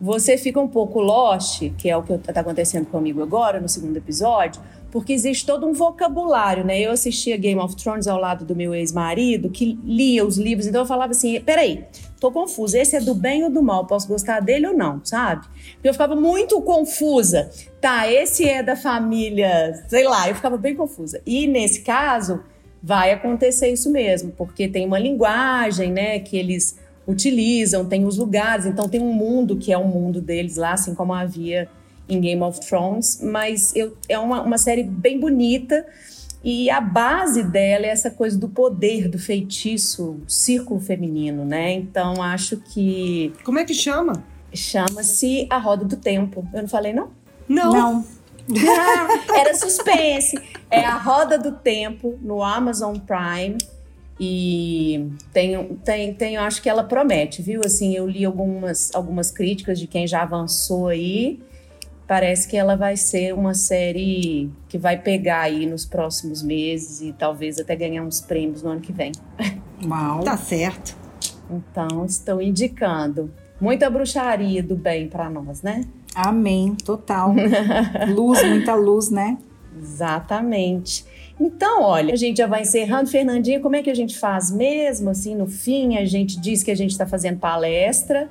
Você fica um pouco lost, que é o que está acontecendo comigo agora, no segundo episódio, porque existe todo um vocabulário, né? Eu assistia Game of Thrones ao lado do meu ex-marido, que lia os livros, então eu falava assim: peraí, tô confusa, esse é do bem ou do mal? Posso gostar dele ou não, sabe? Eu ficava muito confusa. Tá, esse é da família, sei lá, eu ficava bem confusa. E nesse caso, vai acontecer isso mesmo, porque tem uma linguagem, né, que eles utilizam, tem os lugares, então tem um mundo que é o mundo deles lá, assim como havia em Game of Thrones, mas eu, é uma, uma série bem bonita e a base dela é essa coisa do poder, do feitiço, círculo feminino, né? Então acho que. Como é que chama? Chama-se A Roda do Tempo. Eu não falei, não? Não. Não. Era suspense. É A Roda do Tempo no Amazon Prime. E tem, tem, tem, eu acho que ela promete, viu? Assim, eu li algumas, algumas críticas de quem já avançou aí. Parece que ela vai ser uma série que vai pegar aí nos próximos meses e talvez até ganhar uns prêmios no ano que vem. Uau. Tá certo. Então, estou indicando. Muita bruxaria do bem para nós, né? Amém, total. luz, muita luz, né? Exatamente. Então, olha, a gente já vai encerrando. Fernandinha, como é que a gente faz mesmo? Assim, no fim, a gente diz que a gente está fazendo palestra.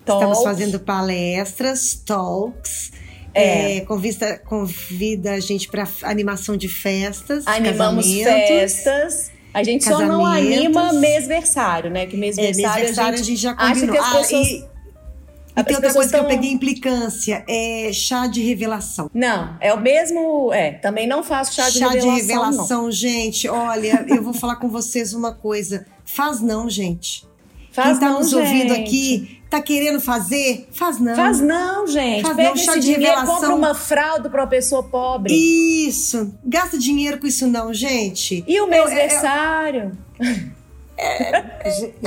Estamos talk. fazendo palestras, talks. É. É, convida, convida a gente para animação de festas. Animamos festas. A gente só não anima mêsversário, né? Que É, mêsversário, mêsversário a, gente já acha combinou. que as Ah, pessoas... e, e tem outra coisa que eu peguei implicância, é chá de revelação. Não, é o mesmo... É, também não faço chá de revelação, revelação, gente. Olha, eu vou falar com vocês uma coisa. Faz não, gente. não. Faz Quem tá não, nos ouvindo gente. aqui, tá querendo fazer? Faz não. Faz não, gente. Faz Pega não, chá de dinheiro, revelação. compra uma fralda para uma pessoa pobre. Isso. Gasta dinheiro com isso não, gente. E o Eu- mêsversário?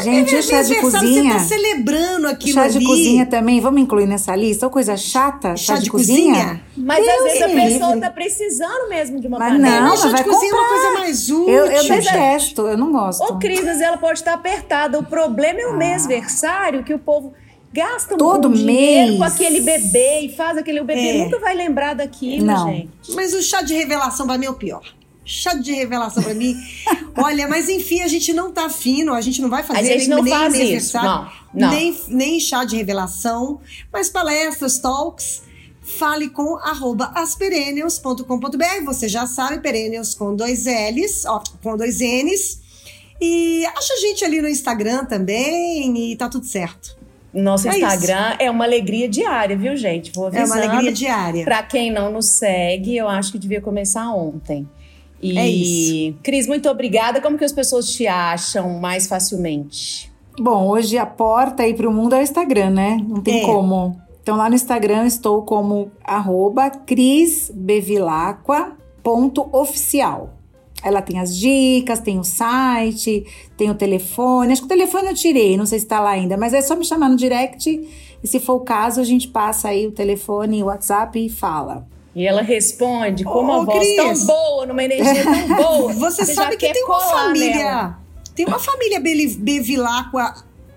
Gente, é, o chá de cozinha. Você tá celebrando aquilo Chá de ali. cozinha também, vamos incluir nessa lista? Ou coisa chata? Chá de cozinha? Mas Deus às vezes a me pessoa livre. tá precisando mesmo de uma Mas panela. não, Mas chá de vai cozinha é uma comprar. coisa mais útil. Eu, eu gente. detesto, eu não gosto. Ô, Cris, ela pode estar apertada. O problema é o mêsversário, que o povo gasta um Todo um dinheiro mês. com aquele bebê e faz aquele... O bebê É. nunca vai lembrar daquilo, Não. gente. Mas o chá de revelação pra mim é o pior. Chá de revelação pra mim. Olha, mas enfim, a gente não tá fino, a gente não vai fazer A gente nem, não nem faz isso, aniversário, não, não. Nem, nem chá de revelação, mas palestras, talks. Fale com arroba asperennials.com.br. Você já sabe, perennials com dois L's, ó, com dois N's. E acha a gente ali no Instagram também e tá tudo certo. Nosso É Instagram é uma alegria diária, viu, gente? Vou É uma avisando. alegria diária. Pra quem não nos segue, eu acho que devia começar ontem. E, É isso. Cris, muito obrigada. Como que as pessoas te acham mais facilmente? Bom, hoje a porta aí pro mundo é o Instagram, né? Não tem É. como. Então lá no Instagram estou como arroba crisbevilacqua.oficial. Ela tem as dicas, tem o site, tem o telefone. Acho que o telefone eu tirei, não sei se tá lá ainda, mas é só me chamar no direct e se for o caso a gente passa aí o telefone, o WhatsApp e fala. E ela responde com Ô, uma voz Cris. tão boa, numa energia tão boa. Você, já sabe que tem uma família. nela. Tem uma família Bevilacqua.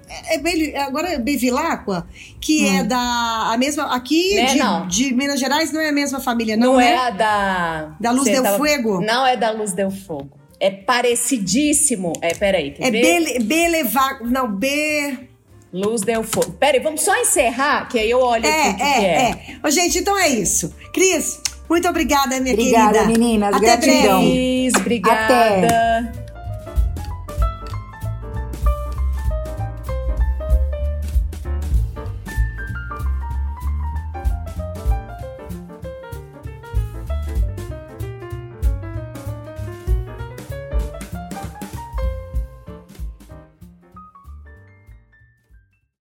É, é agora é Bevilacqua, que é da. A mesma. Aqui Né, de, de Minas Gerais não é a mesma família, não, Não, é né? a da. Da Luz Você del tava- Fuego? Não é da Luz del Fogo. É parecidíssimo. É, peraí, quer É? Bele, Beleva. Não, B. Luz del Fogo. Peraí, vamos só encerrar, que aí eu olho aqui É, o que, é, é. é. Ô, gente, então é isso. Cris, muito obrigada, minha Obrigada, querida. meninas. Até Gratidão. breve. Cris, obrigada.